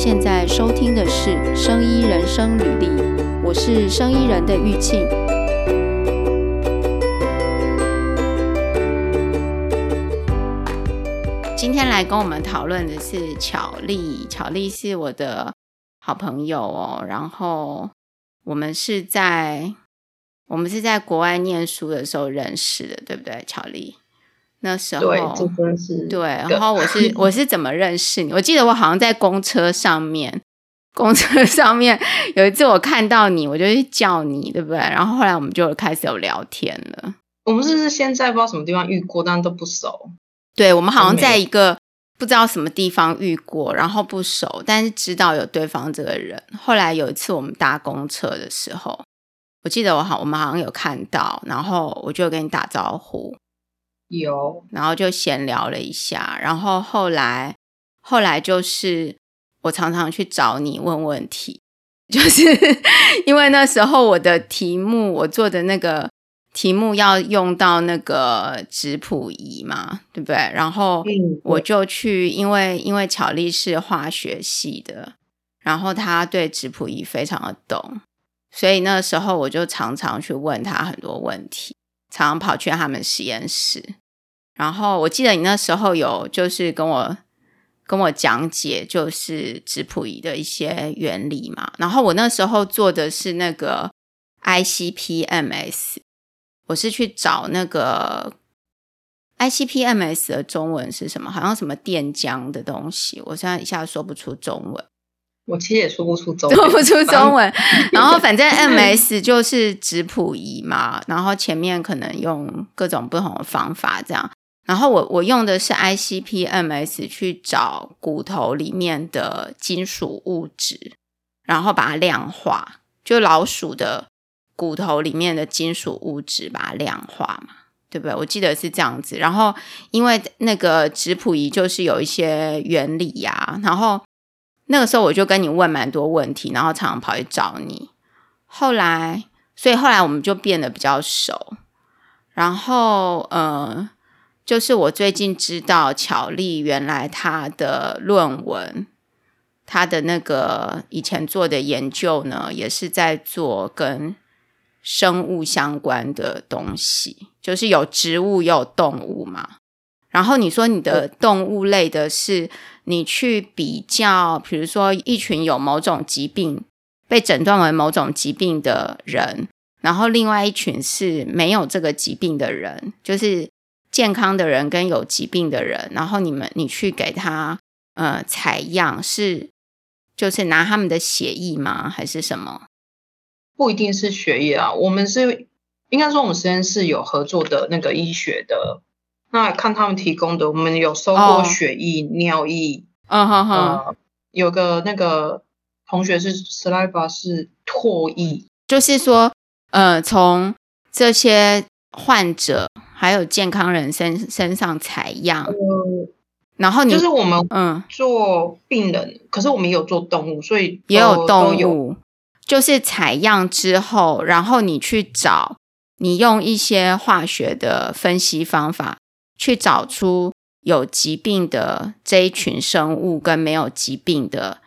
现在收听的是《生医人生履历》，我是生医人的玉庆。今天来跟我们讨论的是巧丽，巧丽是我的好朋友哦。然后我们是在我们是在国外念书的时候认识的，对不对？巧丽。那时候对，这真是对。然后我是我是怎么认识你？我记得我好像在公车上面，公车上面有一次我看到你，我就去叫你，对不对？然后后来我们就开始有聊天了。我们是不是现在不知道什么地方遇过，但都不熟？对，我们好像在一个不知道什么地方遇过，然后不熟，但是知道有对方这个人。后来有一次我们搭公车的时候，我记得我好，我们好像有看到，然后我就跟你打招呼。有，然后就闲聊了一下，然后后来，后来就是我常常去找你问问题，就是 因为那时候我的题目，我做的那个题目要用到那个质谱仪嘛，对不对？然后我就去，因为因为巧丽是化学系的，然后他对质谱仪非常的懂，所以那时候我就常常去问他很多问题。常常跑去他们实验室，然后我记得你那时候有就是跟我跟我讲解就是质谱仪的一些原理嘛。然后我那时候做的是那个 ICP-MS，我是去找那个 ICP-MS 的中文是什么？好像什么电浆的东西，我现在一下说不出中文。我其实也说不出中文，说不出中文。然后反正 MS 就是质谱仪嘛，然后前面可能用各种不同的方法这样。然后我我用的是 ICP-MS 去找骨头里面的金属物质，然后把它量化，就老鼠的骨头里面的金属物质把它量化嘛，对不对？我记得是这样子。然后因为那个质谱仪就是有一些原理呀、然后。那个时候我就跟你问蛮多问题，然后常常跑去找你。后来，所以后来我们就变得比较熟。然后，呃，就是我最近知道巧丽原来她的论文，她的那个以前做的研究呢，也是在做跟生物相关的东西，就是有植物也有动物嘛。然后你说你的动物类的是。你去比较，比如说一群有某种疾病被诊断为某种疾病的人，然后另外一群是没有这个疾病的人，就是健康的人跟有疾病的人，然后你们你去给他呃采样，是就是拿他们的血液吗？还是什么？不一定是血液啊，我们是应该说我们实验室有合作的那个医学的。那看他们提供的，我们有收过血液、oh. 尿液，嗯哼哼，有个那个同学是 saliva 是唾液，就是说，呃，从这些患者还有健康人身身上采样，嗯，然后你就是我们嗯做病人，嗯，可是我们也有做动物，所以也有动物，就是采样之后，然后你去找，你用一些化学的分析方法。去找出有疾病的这一群生物跟没有疾病的，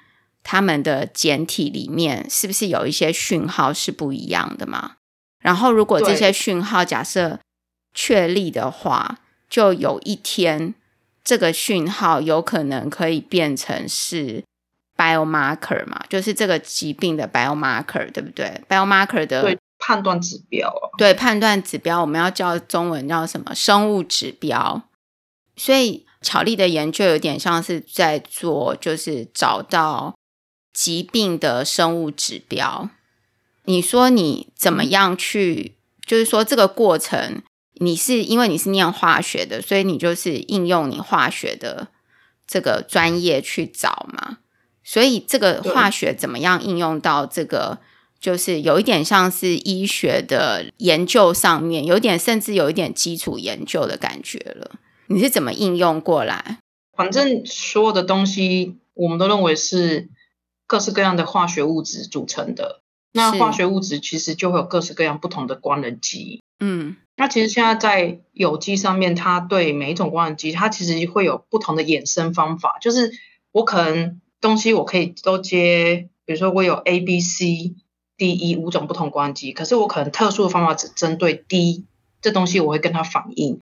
他们的简体里面是不是有一些讯号是不一样的嘛？然后如果这些讯号假设确立的话，就有一天这个讯号有可能可以变成是 biomarker 嘛，就是这个疾病的 biomarker，对不对？biomarker 的。判断指标，对，判断指标，我们要叫中文叫什么？生物指标。所以巧丽的研究有点像是在做，就是找到疾病的生物指标。你说你怎么样去？就是说这个过程，你是因为你是念化学的，所以你就是应用你化学的这个专业去找嘛。所以这个化学怎么样应用到这个？就是有一点像是医学的研究上面，有点甚至有一点基础研究的感觉了。你是怎么应用过来？反正所有的东西，我们都认为是各式各样的化学物质组成的。那化学物质其实就会有各式各样不同的官能基。嗯，那其实现在在有机上面，它对每一种官能基，它其实会有不同的衍生方法。就是我可能东西我可以都接，比如说我有 A、B、C、D、E 五种不同光机，可是我可能特殊的方法只针对 D 这东西，我会跟他反映。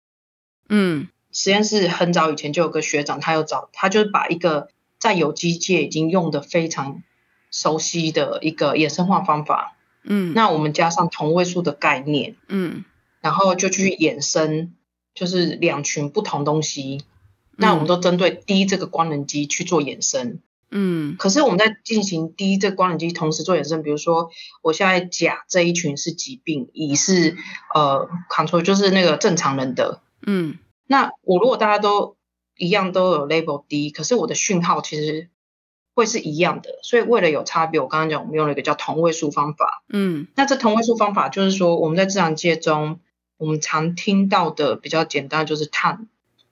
嗯，实验室很早以前就有个学长，他有找他就是把一个在有机界已经用的非常熟悉的一个衍生化方法，嗯，那我们加上同位素的概念，嗯，然后就去衍生，就是两群不同东西，嗯、那我们都针对 D 这个光能机去做衍生。嗯，可是我们在进行 D 这个光能机同时做衍生，比如说我现在甲这一群是疾病，乙是呃 control 就是那个正常人的，嗯，那我如果大家都一样都有 label D，可是我的讯号其实会是一样的，所以为了有差别，我刚刚讲我们用了一个叫同位素方法，嗯，那这同位素方法就是说我们在自然界中我们常听到的比较简单就是碳，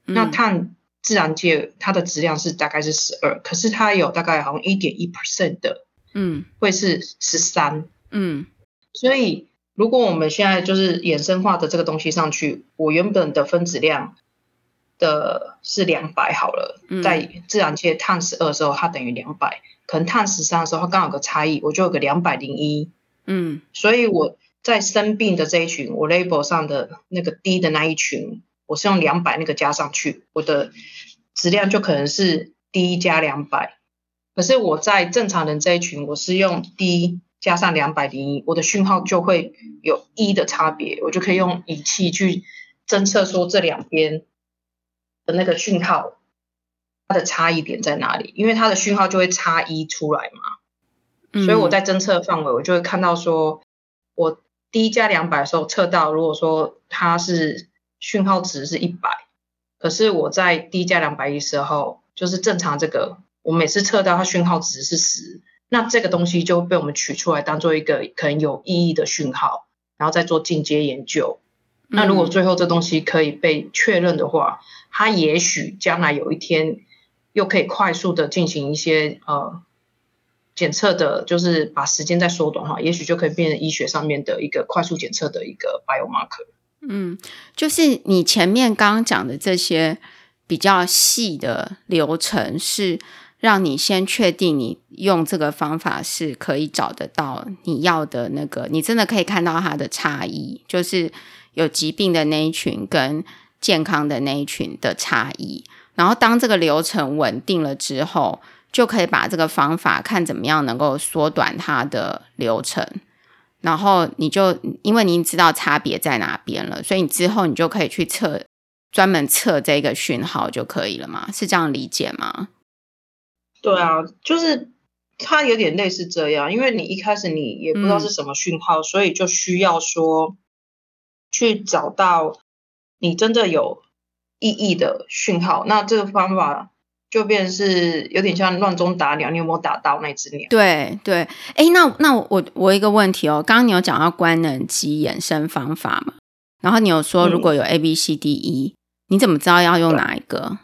嗯、那碳。自然界它的质量是大概是十二，可是它有大概好像一点一 percent 的，嗯，会是十三，嗯，所以如果我们现在就是衍生化的这个东西上去，我原本的分子量的是两百好了，嗯，在自然界碳十二的时候它等于两百，可能碳十三的时候它刚好有个差异，我就有个两百零一，嗯，所以我在生病的这一群，我 label 上的那个低的那一群。我是用两百那个加上去，我的质量就可能是 D 加两百。可是我在正常人这一群，我是用 D 加上两百零一，我的讯号就会有一的差别，我就可以用仪器去侦测说这两边的那个讯号它的差异点在哪里，因为它的讯号就会差一出来嘛。所以我在侦测范围，我就会看到说，我 D 加两百的时候测到，如果说它是讯号值是一百，可是我在低加两百一时候，就是正常这个，我每次测到它讯号值是十，那这个东西就被我们取出来当做一个可能有意义的讯号，然后再做进阶研究。那如果最后这东西可以被确认的话，它也许将来有一天又可以快速的进行一些呃检测的，就是把时间再缩短哈，也许就可以变成医学上面的一个快速检测的一个 biomarker。嗯，就是你前面刚刚讲的这些比较细的流程，是让你先确定你用这个方法是可以找得到你要的那个，你真的可以看到它的差异，就是有疾病的那一群跟健康的那一群的差异。然后当这个流程稳定了之后，就可以把这个方法看怎么样能够缩短它的流程。然后你就因为你知道差别在哪边了，所以你之后你就可以去测专门测这个讯号就可以了吗？是这样理解吗？对啊，就是它有点类似这样，因为你一开始你也不知道是什么讯号，嗯，所以就需要说去找到你真的有意义的讯号。那这个方法。就变成是有点像乱中打鸟，你有没有打到那只鸟？对对，哎，那那我我一个问题哦，刚刚你有讲到官能机衍生方法嘛？然后你有说如果有 A B C D E，嗯，你怎么知道要用哪一个？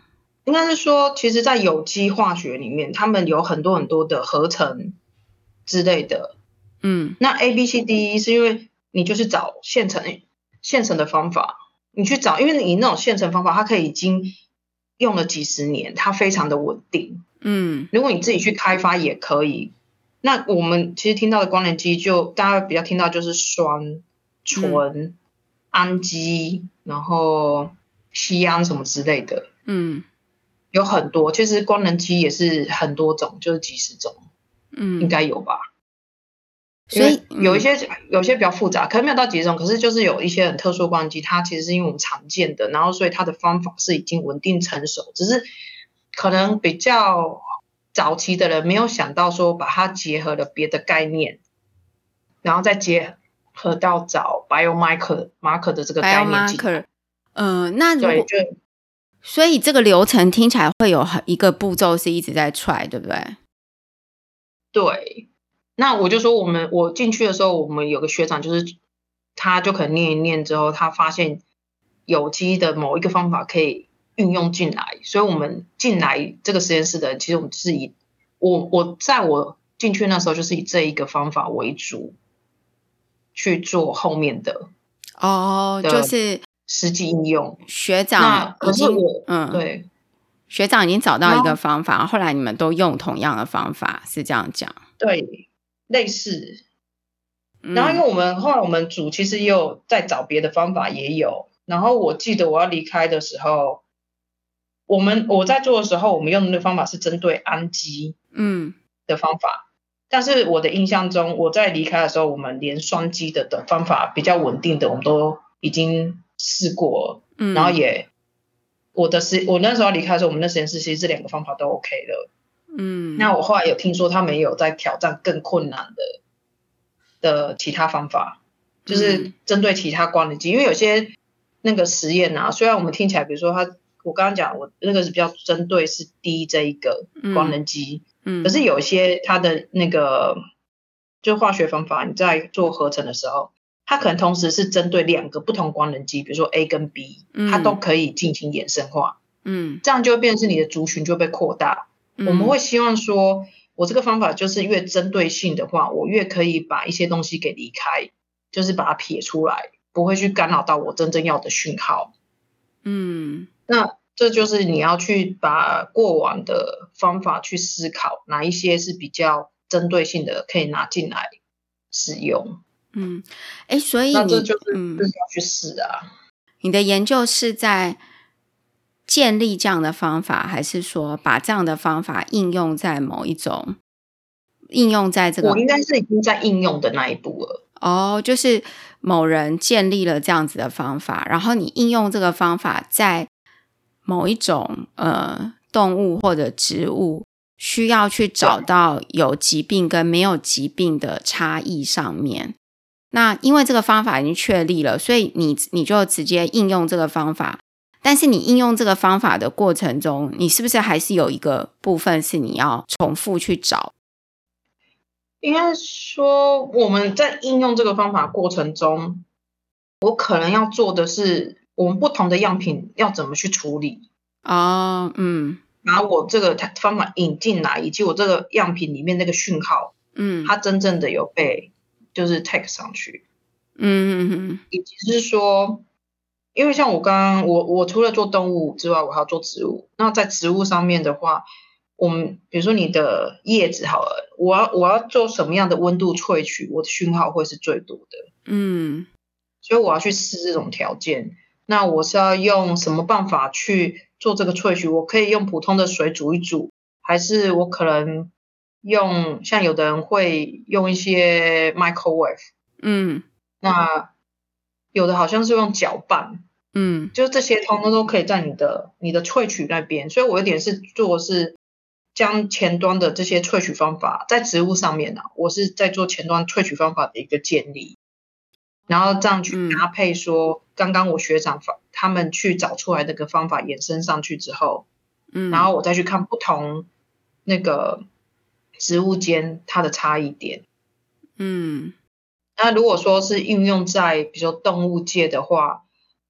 应该是说，其实，在有机化学里面，他们有很多很多的合成之类的。嗯，那 A B C D E 是因为你就是找现成现成的方法，你去找，因为你那种现成方法，它可以已经。用了几十年，它非常的稳定。嗯，如果你自己去开发也可以。那我们其实听到的光能机，就大家比较听到就是酸、醇、嗯、氨基，然后酰胺什么之类的。嗯，有很多，其实光能机也是很多种，就是几十种。嗯，应该有吧。所以有一些、嗯、有一些比较复杂，可能没有到几种，可是就是有一些很特殊的光机，它其实是因为我们常见的，然后所以它的方法是已经稳定成熟，只是可能比较早期的人没有想到说把它结合了别的概念，然后再结合到找 biomarker marker 的这个概念。biomarker，嗯、呃，那如果所以这个流程听起来会有一个步骤是一直在 try，对不对？对。那我就说，我们我进去的时候，我们有个学长，就是他就可能念一念之后，他发现有机的某一个方法可以运用进来，所以我们进来这个实验室的，其实我们是以我我在我进去那时候，就是以这一个方法为主去做后面的哦，就是实际应用。学长，那可是我嗯，对学长已经找到一个方法，后来你们都用同样的方法，是这样讲？对，类似。然后因为我们后来我们组其实也有在找别的方法，也有。然后我记得我要离开的时候，我们我在做的时候，我们用的那个方法是针对氨基嗯的方法。嗯、但是我的印象中，我在离开的时候，我们连双基的的方法比较稳定的，我们都已经试过了。嗯，然后也。我的实，我那时候离开的时候，我们的实验室其实这两个方法都 OK 的。嗯，那我后来有听说他们有在挑战更困难的的其他方法，就是针对其他光能机，因为有些那个实验啊，虽然我们听起来，比如说他，我刚刚讲我那个是比较针对是 D 这一个光能机，嗯，可是有一些它的那个就化学方法，你在做合成的时候。它可能同时是针对两个不同光能机，比如说 A 跟 B，它都可以进行衍生化。嗯，这样就会变成是你的族群就被扩大。嗯，我们会希望说，我这个方法就是越针对性的话，我越可以把一些东西给离开，就是把它撇出来，不会去干扰到我真正要的讯号。嗯，那这就是你要去把过往的方法去思考，哪一些是比较针对性的，可以拿进来使用。嗯，哎，所以你就是是要去试啊。嗯，你的研究是在建立这样的方法，还是说把这样的方法应用在某一种应用在这个？我应该是已经在应用的那一步了。哦，就是某人建立了这样子的方法，然后你应用这个方法在某一种呃动物或者植物需要去找到有疾病跟没有疾病的差异上面。那因为这个方法已经确立了，所以你你就直接应用这个方法。但是你应用这个方法的过程中，你是不是还是有一个部分是你要重复去找？应该说我们在应用这个方法过程中，我可能要做的是我们不同的样品要怎么去处理啊？嗯，把我这个方法引进来，以及我这个样品里面那个讯号，嗯，它真正的有被。就是 tag 上去，嗯嗯嗯，以及是说，因为像我刚刚我我除了做动物之外，我还要做植物。那在植物上面的话，我们比如说你的叶子好了，我要我要做什么样的温度萃取，我的讯号会是最多的，嗯，所以我要去试这种条件。那我是要用什么办法去做这个萃取？我可以用普通的水煮一煮，还是我可能？用像有的人会用一些 microwave，嗯，那有的好像是用搅拌，嗯，就这些通通都可以在你的你的萃取那边，所以我有点是做是将前端的这些萃取方法在植物上面呢、啊，我是在做前端萃取方法的一个建立，然后这样去搭配说刚刚我学长法他们去找出来那个方法延伸上去之后，嗯，然后我再去看不同那个。植物间它的差异点，嗯，那如果说是应用在比如说动物界的话，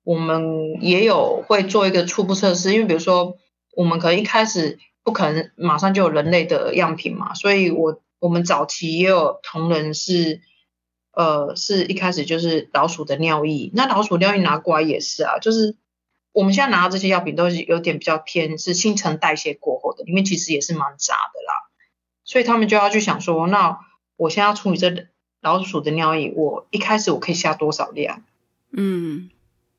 我们也有会做一个初步测试，因为比如说我们可能一开始不可能马上就有人类的样品嘛，所以我我们早期也有同仁是，呃，是一开始就是老鼠的尿液，那老鼠尿液拿过来也是啊，就是我们现在拿到这些药品都是有点比较偏是新陈代谢过后的，里面其实也是蛮杂的啦。所以他们就要去想说，那我现在要处理这老鼠的尿液，我一开始我可以下多少量？嗯，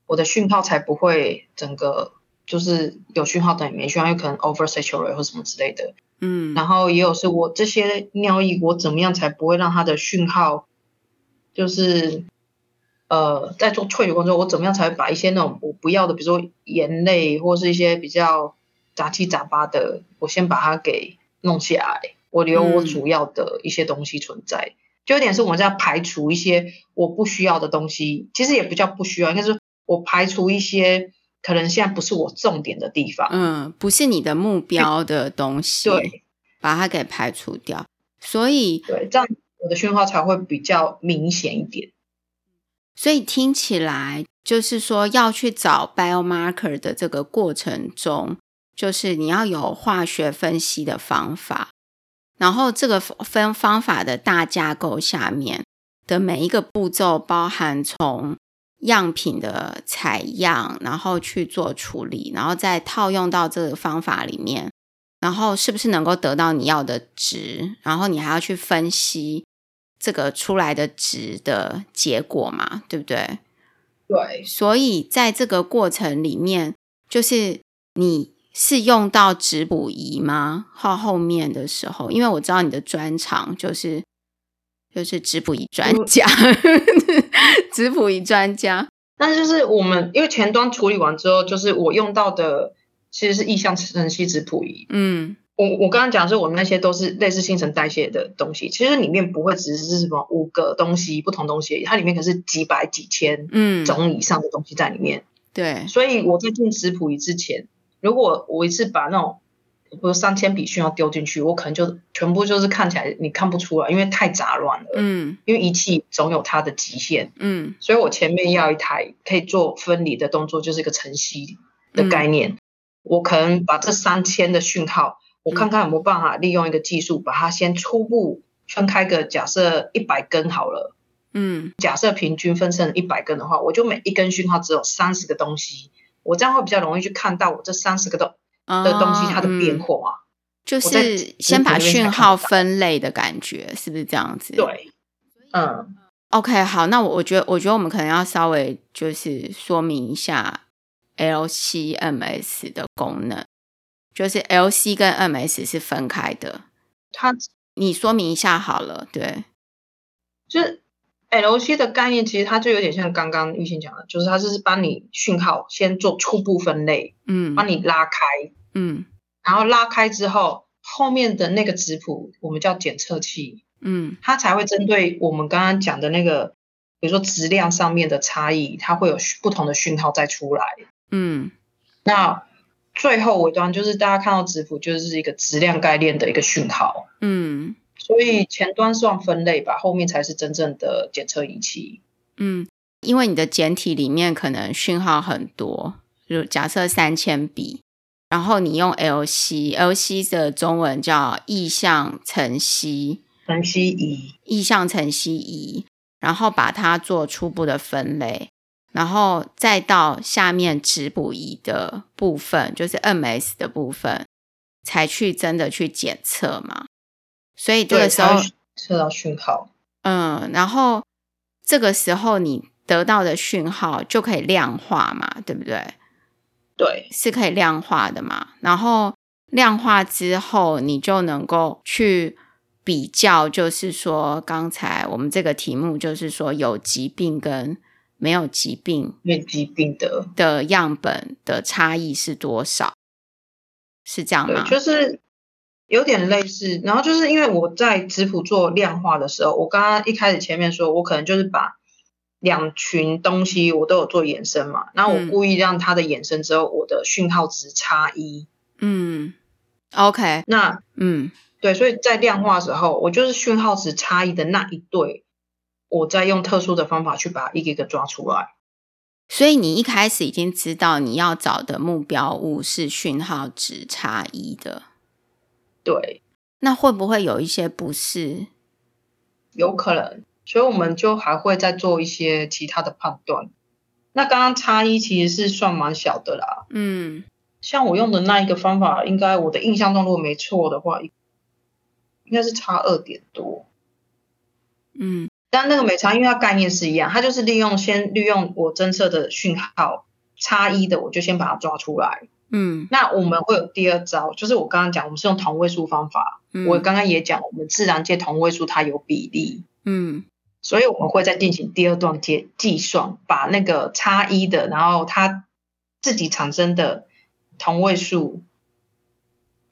我的讯号才不会整个就是有讯号等于没讯号，有可能 over saturate 或什么之类的。嗯，然后也有是我这些尿液，我怎么样才不会让它的讯号就是呃在做萃取工作，我怎么样才会把一些那种我不要的，比如说盐类或是一些比较杂七杂八的，我先把它给弄下来。我留我主要的一些东西存在，嗯、就有点是我们在排除一些我不需要的东西，其实也不叫不需要，应该是我排除一些可能现在不是我重点的地方，嗯，不是你的目标的东西，对，把它给排除掉，所以对，这样我的讯号才会比较明显一点。所以听起来就是说要去找 biomarker 的这个过程中，就是你要有化学分析的方法。然后这个分方法的大架构下面的每一个步骤，包含从样品的采样，然后去做处理，然后再套用到这个方法里面，然后是不是能够得到你要的值？然后你还要去分析这个出来的值的结果嘛，对不对？对。所以在这个过程里面，就是你是用到质谱仪吗？后后面的时候，因为我知道你的专长就是。就是质谱仪专家，质谱仪专家。但是就是我们因为前端处理完之后，就是我用到的其实是意向晨析质谱仪。嗯，我我刚刚讲的是我们那些都是类似新陈代谢的东西，其实里面不会只是什么五个东西不同东西，它里面可是几百几千嗯种以上的东西在里面。对，所以我在进质谱仪之前，如果我一次把那种比如三千笔讯号丢进去，我可能就全部就是看起来你看不出来，因为太杂乱了。嗯，因为仪器总有它的极限。嗯，所以我前面要一台可以做分离的动作，就是一个晨析的概念。嗯、我可能把这三千的讯号，我看看有没有办法利用一个技术，把它先初步分开个假设一百根好了。嗯，假设平均分成一百根的话，我就每一根讯号只有三十个东西，我这样会比较容易去看到我这三十个东的东西它的变化，就是先把讯号分类的感觉，是不是这样子？对，嗯，OK，好，那我我觉得，我觉得我们可能要稍微就是说明一下 LC-MS 的功能，就是 LC 跟 MS 是分开的。它，你说明一下好了，对，就是 LC 的概念，其实它就有点像刚刚玉兴讲的，就是它就是帮你讯号先做初步分类，嗯，帮你拉开。嗯，然后拉开之后，后面的那个质谱我们叫检测器，嗯，它才会针对我们刚刚讲的那个，比如说质量上面的差异，它会有不同的讯号再出来，嗯，那最后尾端就是大家看到质谱就是一个质量概念的一个讯号，嗯，所以前端算分类吧，后面才是真正的检测仪器，嗯，因为你的简体里面可能讯号很多，就假设三千笔。然后你用 LC，LC 的中文叫意向晨析晨析仪，意向晨析仪，然后把它做初步的分类，然后再到下面质谱仪的部分，就是 MS 的部分，才去真的去检测嘛。所以这个时候测到讯号，嗯，然后这个时候你得到的讯号就可以量化嘛，对不对？对，是可以量化的嘛。然后量化之后，你就能够去比较，就是说刚才我们这个题目就是说有疾病跟没有疾病、没疾病的的样本的差异是多少？是这样吗？就是有点类似。然后就是因为我在质谱做量化的时候，我刚刚一开始前面说我可能就是把。两群东西我都有做衍生嘛，那我故意让它的衍生之后，我的讯号值差一。嗯，OK，那嗯，对，所以在量化的时候，我就是讯号值差异的那一对，我再用特殊的方法去把它一个一个抓出来。所以你一开始已经知道你要找的目标物是讯号值差一的。对，那会不会有一些不是？有可能。所以我们就还会再做一些其他的判断。那刚刚差一其实是算蛮小的啦。嗯，像我用的那一个方法，应该我的印象中如果没错的话，应该是差二点多。嗯，但那个没差，因为它概念是一样，它就是利用先利用我侦测的讯号差一的，我就先把它抓出来。嗯，那我们会有第二招，就是我刚刚讲，我们是用同位素方法。嗯，我刚刚也讲，我们自然界同位素它有比例。嗯。所以我们会再进行第二段计计算，把那个差一的，然后它自己产生的同位素，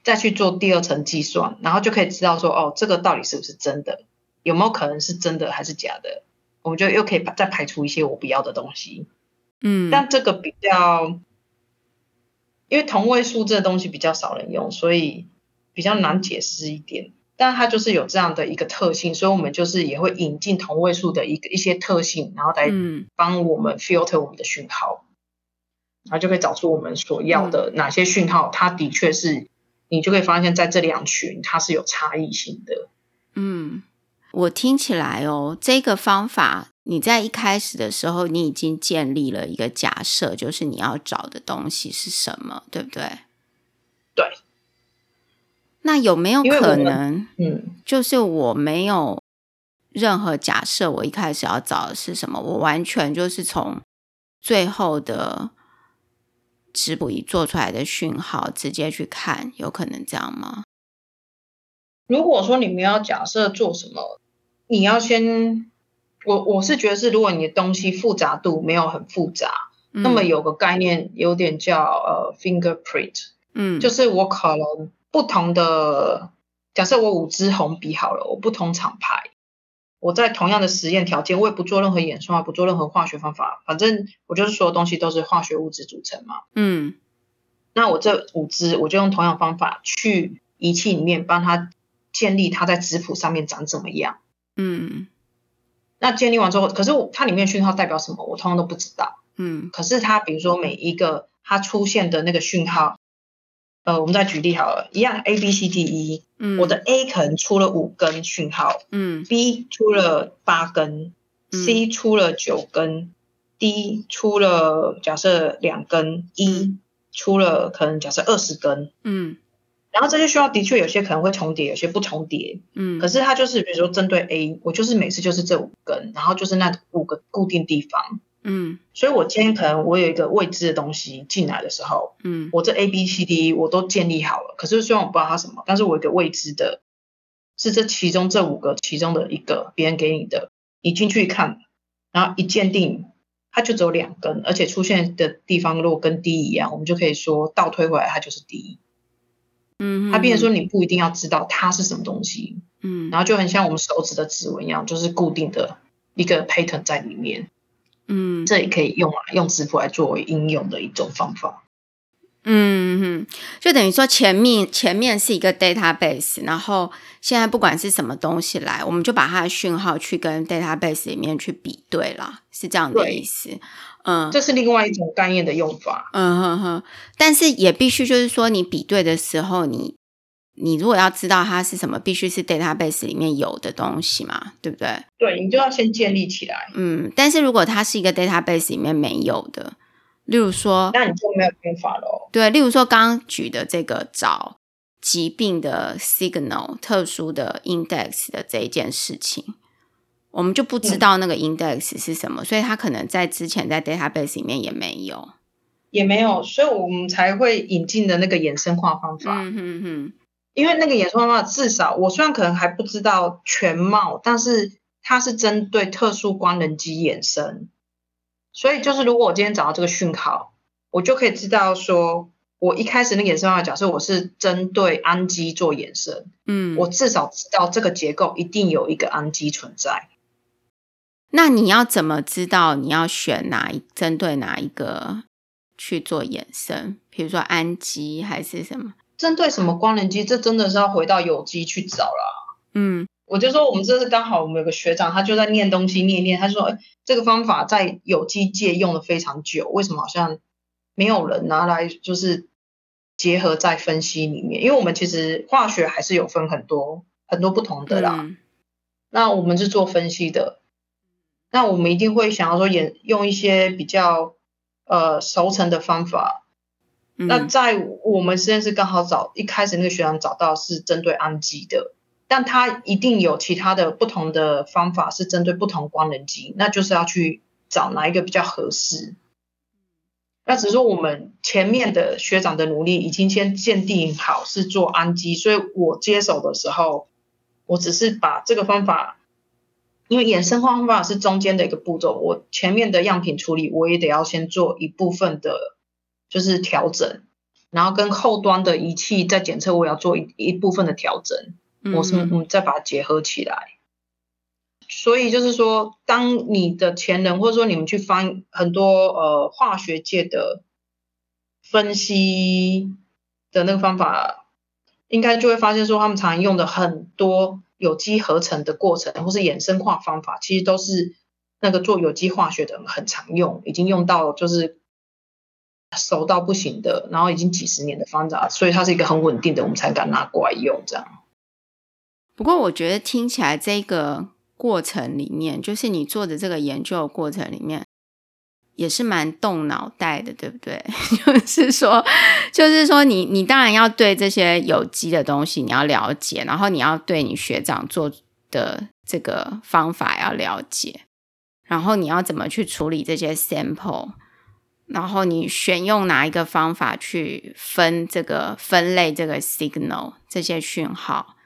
再去做第二层计算，然后就可以知道说，哦，这个到底是不是真的？有没有可能是真的还是假的？我们就又可以再排除一些我不要的东西。嗯，但这个比较，因为同位素这个东西比较少人用，所以比较难解释一点。但它就是有这样的一个特性，所以我们就是也会引进同位素的一个一些特性，然后来帮我们 filter 我们的讯号，然后就可以找出我们所要的哪些讯号，它的确是你就可以发现在这两群它是有差异性的。嗯，我听起来哦，这个方法你在一开始的时候，你已经建立了一个假设，就是你要找的东西是什么，对不对？对。那有没有可能，嗯，就是我没有任何假设，我一开始要找的是什么？我完全就是从最后的质谱仪做出来的讯号直接去看，有可能这样吗？如果说你们要假设做什么，你要先，我我是觉得是，如果你的东西复杂度没有很复杂，嗯、那么有个概念有点叫呃 fingerprint，嗯，就是我可能。不同的假设，我五支红笔好了，我不同厂牌，我在同样的实验条件，我也不做任何演算法，不做任何化学方法，反正我就是所有东西都是化学物质组成嘛。嗯，那我这五支，我就用同样方法去仪器里面帮它建立它在质谱上面长怎么样。嗯，那建立完之后，可是它里面讯号代表什么，我通常都不知道。嗯，可是它比如说每一个它出现的那个讯号。呃，我们再举例好了，一样 A B C D E，嗯，我的 A 可能出了五根讯号，嗯，B 出了八根，嗯，C 出了九根，D 出了假设两根，E 出了可能假设二十根，嗯，然后这些需要的确有些可能会重叠，有些不重叠，嗯，可是它就是比如说针对 A，我就是每次就是这五根，然后就是那五个固定地方。嗯，所以我今天可能我有一个未知的东西进来的时候，嗯，我这 A B C D 我都建立好了，可是虽然我不知道它什么，但是我有一个未知的，是这其中这五个其中的一个别人给你的，你进去看，然后一鉴定，它就只有两根，而且出现的地方如果跟 D 一样，我们就可以说倒推回来它就是 D。嗯，它变成说你不一定要知道它是什么东西，嗯，然后就很像我们手指的指纹一样，就是固定的一个 pattern 在里面。嗯，这也可以用啊，用质谱来作为应用的一种方法。嗯哼，就等于说前面前面是一个 database，然后现在不管是什么东西来，我们就把它的讯号去跟 database 里面去比对了，是这样的意思。嗯，这是另外一种概念的用法。嗯哼哼，但是也必须就是说，你比对的时候，你。你如果要知道它是什么，必须是 database 里面有的东西嘛，对不对？对，你就要先建立起来。嗯，但是如果它是一个 database 里面没有的，例如说，那你就没有办法喽。对，例如说刚刚举的这个找疾病的 signal 特殊的 index 的这一件事情，我们就不知道那个 index 是什么，嗯、所以它可能在之前在 database 里面也没有，也没有，所以我们才会引进的那个衍生化方法。嗯哼哼。因为那个演算法，至少我虽然可能还不知道全貌，但是它是针对特殊官能基衍生，所以就是如果我今天找到这个讯号，我就可以知道说，我一开始那个演算法假设我是针对氨基做衍生，嗯，我至少知道这个结构一定有一个氨基存在。那你要怎么知道你要选哪一针对哪一个去做衍生？比如说氨基还是什么？针对什么光能机，这真的是要回到有机去找啦。嗯，我就说我们这是刚好，我们有个学长，他就在念东西念念，他说，哎，这个方法在有机界用的非常久，为什么好像没有人拿来就是结合在分析里面？因为我们其实化学还是有分很多很多不同的啦。嗯、那我们是做分析的，那我们一定会想要说也用一些比较呃熟成的方法。那在我们实验室刚好找一开始那个学长找到是针对氨基的，但他一定有其他的不同的方法是针对不同光能基，那就是要去找哪一个比较合适。那只是说我们前面的学长的努力已经先鉴定好是做氨基，所以我接手的时候，我只是把这个方法，因为衍生化方法是中间的一个步骤，我前面的样品处理我也得要先做一部分的。就是调整，然后跟后端的仪器在检测，我要做一一部分的调整，我是嗯再把它结合起来。所以就是说，当你的前人或者说你们去翻很多呃化学界的分析的那个方法，应该就会发现说，他们常用的很多有机合成的过程或是衍生化方法，其实都是那个做有机化学的人很常用，已经用到就是。熟到不行的，然后已经几十年的方法，所以它是一个很稳定的，我们才敢拿过来用这样。不过我觉得听起来这个过程里面，就是你做的这个研究的过程里面，也是蛮动脑袋的，对不对？就是说，就是说你，你你当然要对这些有机的东西你要了解，然后你要对你学长做的这个方法要了解，然后你要怎么去处理这些 sample，然后你选用哪一个方法去分这个分类这个 signal 这些讯号。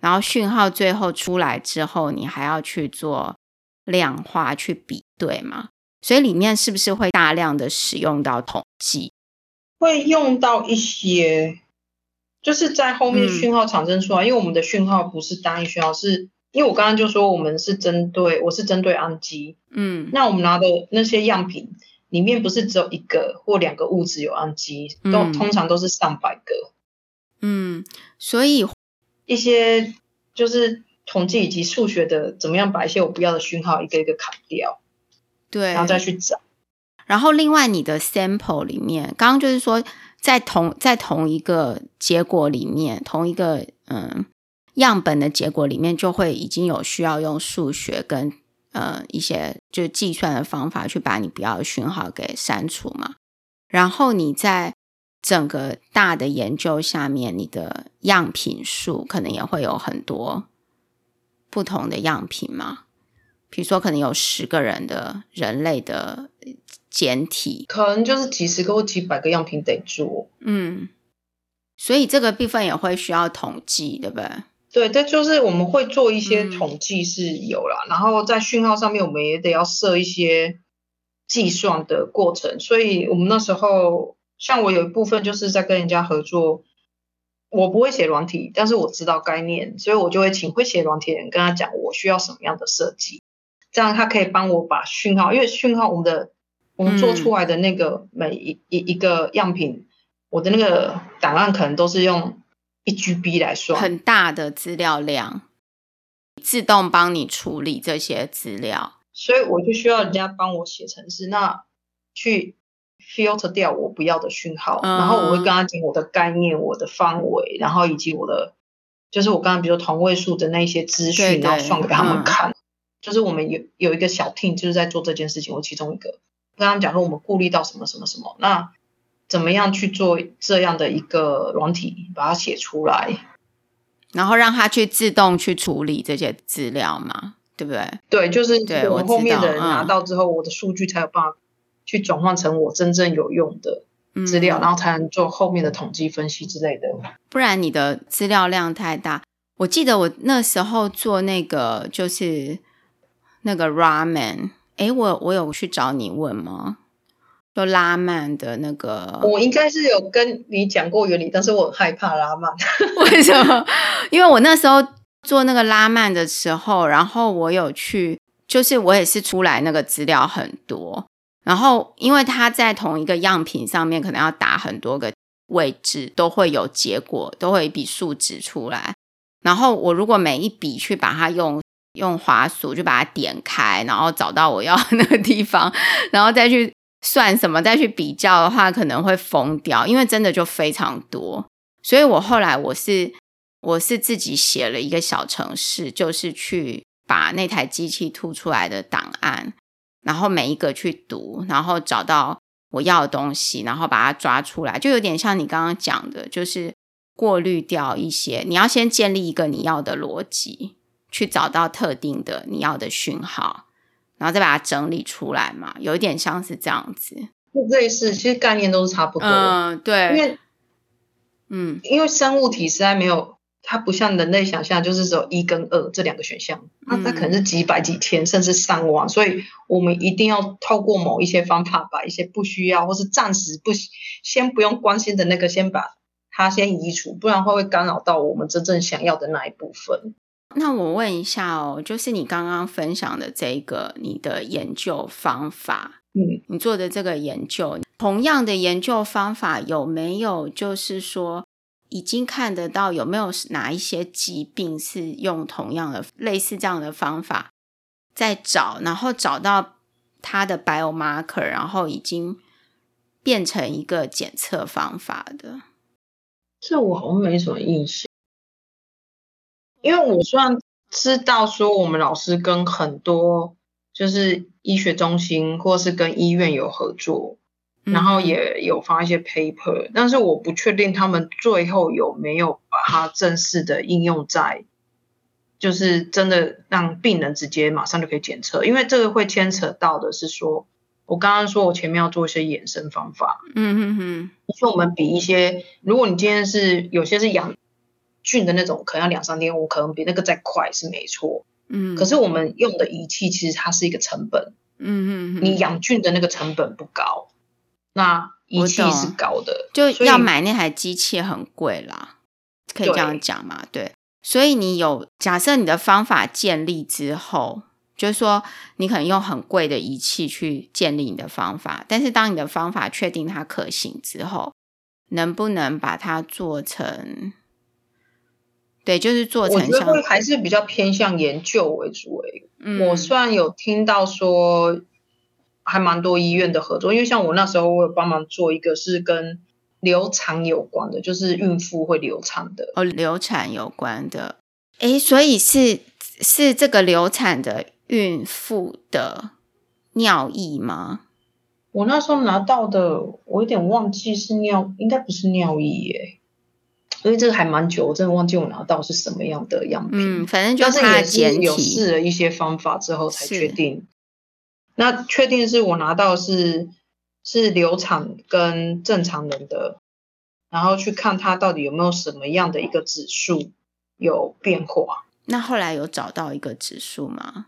然后讯号最后出来之后，你还要去做量化去比对嘛？所以里面是不是会大量的使用到统计？会用到一些，就是在后面讯号产生出来，嗯、因为我们的讯号不是单一讯号，是因为我刚刚就说我们是针对，我是针对氨基，嗯，那我们拿的那些样品里面不是只有一个或两个物质有氨基，都、嗯、通常都是上百个，嗯，所以。一些就是统计以及数学的，怎么样把一些我不要的讯号一个一个砍掉，对，然后再去找。然后另外你的 sample 里面，刚刚就是说在同在同一个结果里面，同一个嗯样本的结果里面，就会已经有需要用数学跟呃一些就是计算的方法去把你不要的讯号给删除嘛。然后你在。整个大的研究下面，你的样品数可能也会有很多不同的样品嘛？比如说，可能有十个人的人类的简体，可能就是几十个或几百个样品得做。嗯，所以这个部分也会需要统计，对不对？对，这就是我们会做一些统计是有啦，嗯、然后在讯号上面，我们也得要设一些计算的过程，所以我们那时候。像我有一部分就是在跟人家合作，我不会写软体，但是我知道概念，所以我就会请会写软体的人跟他讲我需要什么样的设计，这样他可以帮我把讯号，因为讯号我们的我们做出来的那个每一一一个样品，嗯、我的那个档案可能都是用一 GB 来说，很大的资料量，自动帮你处理这些资料，所以我就需要人家帮我写程式，那去。filter 掉我不要的讯号，嗯、然后我会跟他讲我的概念、我的范围，然后以及我的，就是我刚刚比如说同位素的那些资讯，对对，然后算给他们看。嗯、就是我们有有一个小 team 就是在做这件事情，我其中一个跟他们讲说我们顾虑到什么什么什么，那怎么样去做这样的一个软体，把它写出来，然后让它去自动去处理这些资料嘛，对不对？对，就是我后面的人拿到之后，我的数据才有办法。去转换成我真正有用的资料，嗯、然后才能做后面的统计分析之类的。不然你的资料量太大。我记得我那时候做那个就是那个 ramen，哎，我我有去找你问吗？就拉曼的那个，我应该是有跟你讲过原理，但是我很害怕拉曼。为什么？因为我那时候做那个拉曼的时候，然后我有去，就是我也是出来那个资料很多。然后，因为它在同一个样品上面，可能要打很多个位置，都会有结果，都会有一笔数值出来。然后我如果每一笔去把它用用滑鼠就把它点开，然后找到我要那个地方，然后再去算什么，再去比较的话，可能会疯掉，因为真的就非常多。所以我后来我是我是自己写了一个小程式，就是去把那台机器吐出来的档案。然后每一个去读，然后找到我要的东西，然后把它抓出来，就有点像你刚刚讲的，就是过滤掉一些。你要先建立一个你要的逻辑，去找到特定的你要的讯号，然后再把它整理出来嘛。有一点像是这样子，类似，其实概念都是差不多。嗯，对，因为，嗯，因为生物体实在没有。它不像人类想象，就是只有一跟二这两个选项，那它可能是几百几千甚至上万，所以我们一定要透过某一些方法，把一些不需要或是暂时不先不用关心的那个，先把它先移除，不然会会干扰到我们真正想要的那一部分。那我问一下哦，就是你刚刚分享的这个你的研究方法，嗯，你做的这个研究，同样的研究方法有没有就是说？已经看得到有没有哪一些疾病是用同样的类似这样的方法在找，然后找到它的 biomarker，然后已经变成一个检测方法的。这我好像没什么印象，因为我虽然知道说我们老师跟很多就是医学中心或是跟医院有合作，嗯、然后也有发一些 paper，但是我不确定他们最后有没有把它正式的应用在，就是真的让病人直接马上就可以检测，因为这个会牵扯到的是说，我刚刚说我前面要做一些衍生方法，嗯哼哼，说我们比一些，如果你今天是有些是养。菌的那种可能要两三天，我可能比那个再快是没错，嗯。可是我们用的仪器其实它是一个成本，嗯嗯。你养菌的那个成本不高，那仪器是高的，就要买那台机器很贵啦，可以这样讲嘛？对。对，所以你有假设你的方法建立之后，就是说你可能用很贵的仪器去建立你的方法，但是当你的方法确定它可行之后，能不能把它做成？对，就是做成。我觉得会还是比较偏向研究为主诶。嗯，我虽然有听到说还蛮多医院的合作，因为像我那时候我有帮忙做一个是跟流产有关的，就是孕妇会流产的。哦，流产有关的。诶，所以是是这个流产的孕妇的尿液吗？我那时候拿到的，我有点忘记是尿，应该不是尿液耶。所以这个还蛮久，我真的忘记我拿到是什么样的样品。嗯，反正就是它也是有试了一些方法之后才确定。那确定是我拿到是是流产跟正常人的，然后去看它到底有没有什么样的一个指数有变化。那后来有找到一个指数吗？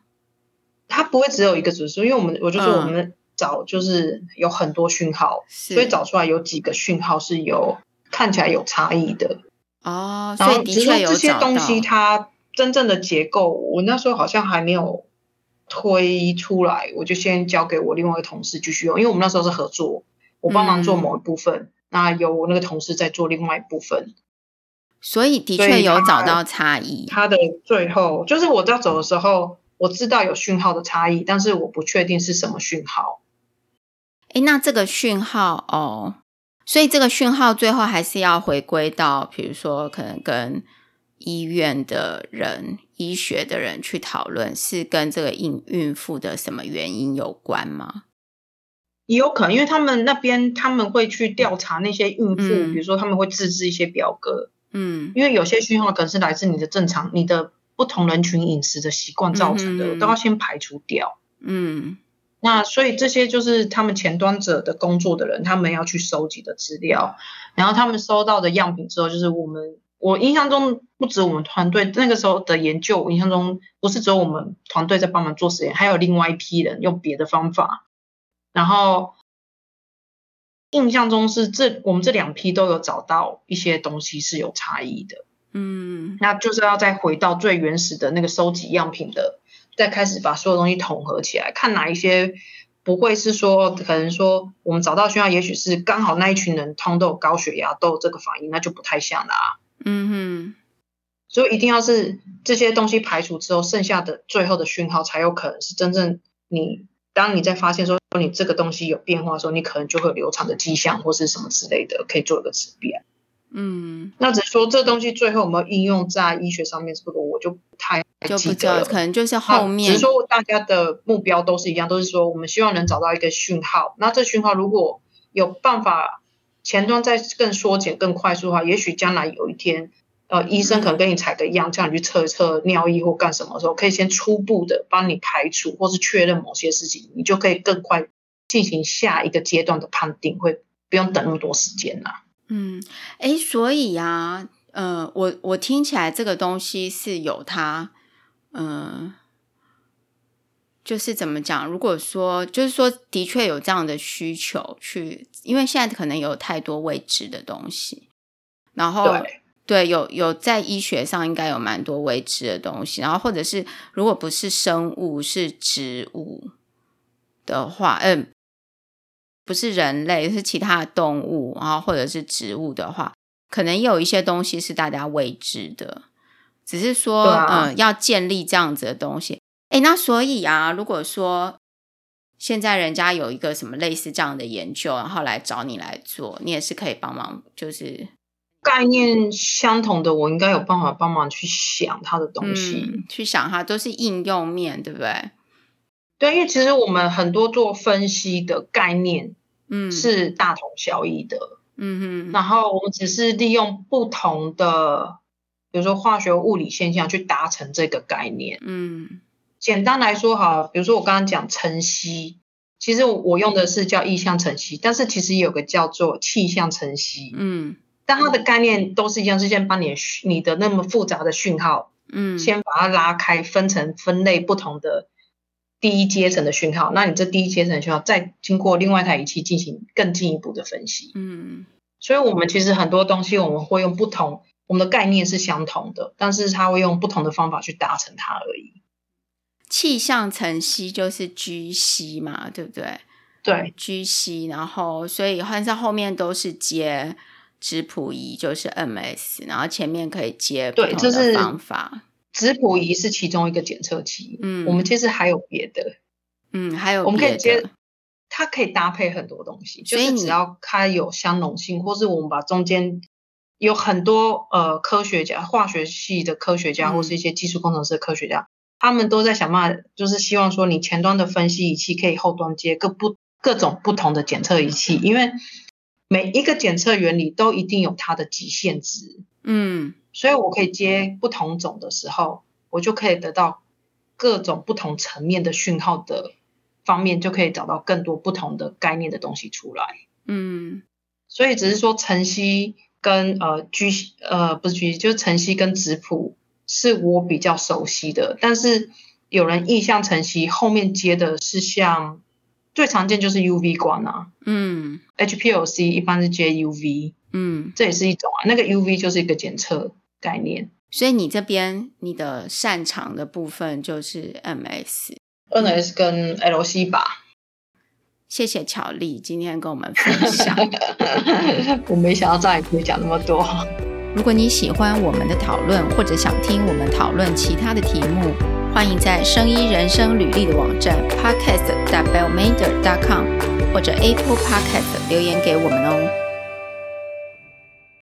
它不会只有一个指数，因为我们我就说我们找就是有很多讯号，嗯，所以找出来有几个讯号是有。看起来有差异的哦，然后的确有这些东西它真正的结构，我那时候好像还没有推出来，我就先交给我另外一个同事继续用，因为我们那时候是合作，我帮忙做某一部分，嗯、那由我那个同事在做另外一部分，所以的确有找到差异。它的最后就是我在走的时候，我知道有讯号的差异，但是我不确定是什么讯号。诶，那这个讯号哦。所以这个讯号最后还是要回归到，比如说可能跟医院的人、医学的人去讨论，是跟这个孕孕妇的什么原因有关吗？也有可能，因为他们那边他们会去调查那些孕妇，嗯、比如说他们会自制一些表格，嗯，因为有些讯号可能是来自你的正常、你的不同人群饮食的习惯造成的，嗯、都要先排除掉，嗯。那所以这些就是他们前端者的工作的人，他们要去收集的资料，然后他们收到的样品之后，就是我们我印象中不止我们团队那个时候的研究，我印象中不是只有我们团队在帮忙做实验，还有另外一批人用别的方法，然后印象中是这我们这两批都有找到一些东西是有差异的，嗯，那就是要再回到最原始的那个收集样品的。再开始把所有东西统合起来，看哪一些不会是说，可能说我们找到讯号，也许是刚好那一群人通都有高血压，都有这个反应，那就不太像啦。嗯哼，所以一定要是这些东西排除之后，剩下的最后的讯号才有可能是真正你。当你在发现说你这个东西有变化的时候，你可能就会有流产的迹象或是什么之类的，可以做一个识别。嗯，那只是说这东西最后有没有应用在医学上面，这个我就不太就不知道，可能就是后面。只是说大家的目标都是一样，都是说我们希望能找到一个讯号。那这讯号如果有办法前端再更缩减、更快速的话，也许将来有一天，呃，医生可能跟你采个样，叫你去测一测尿液或干什么的时候，可以先初步的帮你排除或是确认某些事情，你就可以更快进行下一个阶段的判定，会不用等那么多时间啦。嗯，诶，所以呀、啊，呃，我我听起来这个东西是有它，嗯、呃，就是怎么讲？如果说，就是说，的确有这样的需求去，因为现在可能有太多未知的东西，然后对，有有在医学上应该有蛮多未知的东西，然后或者是如果不是生物，是植物的话，嗯。不是人类，是其他的动物，然后或者是植物的话，可能也有一些东西是大家未知的，只是说，啊、嗯，要建立这样子的东西。哎，那所以啊，如果说现在人家有一个什么类似这样的研究，然后来找你来做，你也是可以帮忙，就是概念相同的，我应该有办法帮忙去想它的东西，嗯、去想它都是应用面，对不对？对，因为其实我们很多做分析的概念，嗯，是大同小异的，嗯哼。然后我们只是利用不同的，比如说化学物理现象去达成这个概念。嗯，简单来说哈，比如说我刚刚讲晨曦，其实我用的是叫意象晨曦，但是其实有个叫做气象晨曦。嗯。但它的概念都是一样，是先把你你的那么复杂的讯号，嗯，先把它拉开，分成分类不同的第一阶层的讯号。那你这第一阶层的讯号，再经过另外一台仪器进行更进一步的分析。嗯，所以我们其实很多东西我们会用不同，我们的概念是相同的，但是它会用不同的方法去达成它而已。气象晨曦就是 GC 嘛，对不对？对，GC，然后所以换上后面都是接。质谱仪就是 MS，然后前面可以接不同的方法。质谱仪是其中一个检测器，嗯，我们其实还有别的，嗯，还有，我们可以接，它可以搭配很多东西，就是只要它有相容性，或是我们把中间有很多呃科学家、化学系的科学家，或是一些技术工程师的科学家，嗯，他们都在想办法，就是希望说你前端的分析仪器可以后端接各不各种不同的检测仪器，因为。每一个检测原理都一定有它的极限值，嗯，所以我可以接不同种的时候，我就可以得到各种不同层面的讯号的方面，就可以找到更多不同的概念的东西出来，嗯，所以只是说晨曦跟呃 G 呃不是 G 就是晨曦跟质谱是我比较熟悉的，但是有人意象晨曦后面接的是像。最常见就是 UV 光啊，嗯，HPLC 一般是接 UV，嗯，这也是一种啊。那个 UV 就是一个检测概念。所以你这边你的擅长的部分就是 MS，NS、嗯、跟 LC 吧。谢谢巧丽今天跟我们分享。我没想到这里可以讲那么多。如果你喜欢我们的讨论，或者想听我们讨论其他的题目，欢迎在生医人生履历的网站 podcast.bellmader.com 或者 Apple Podcast 留言给我们哦。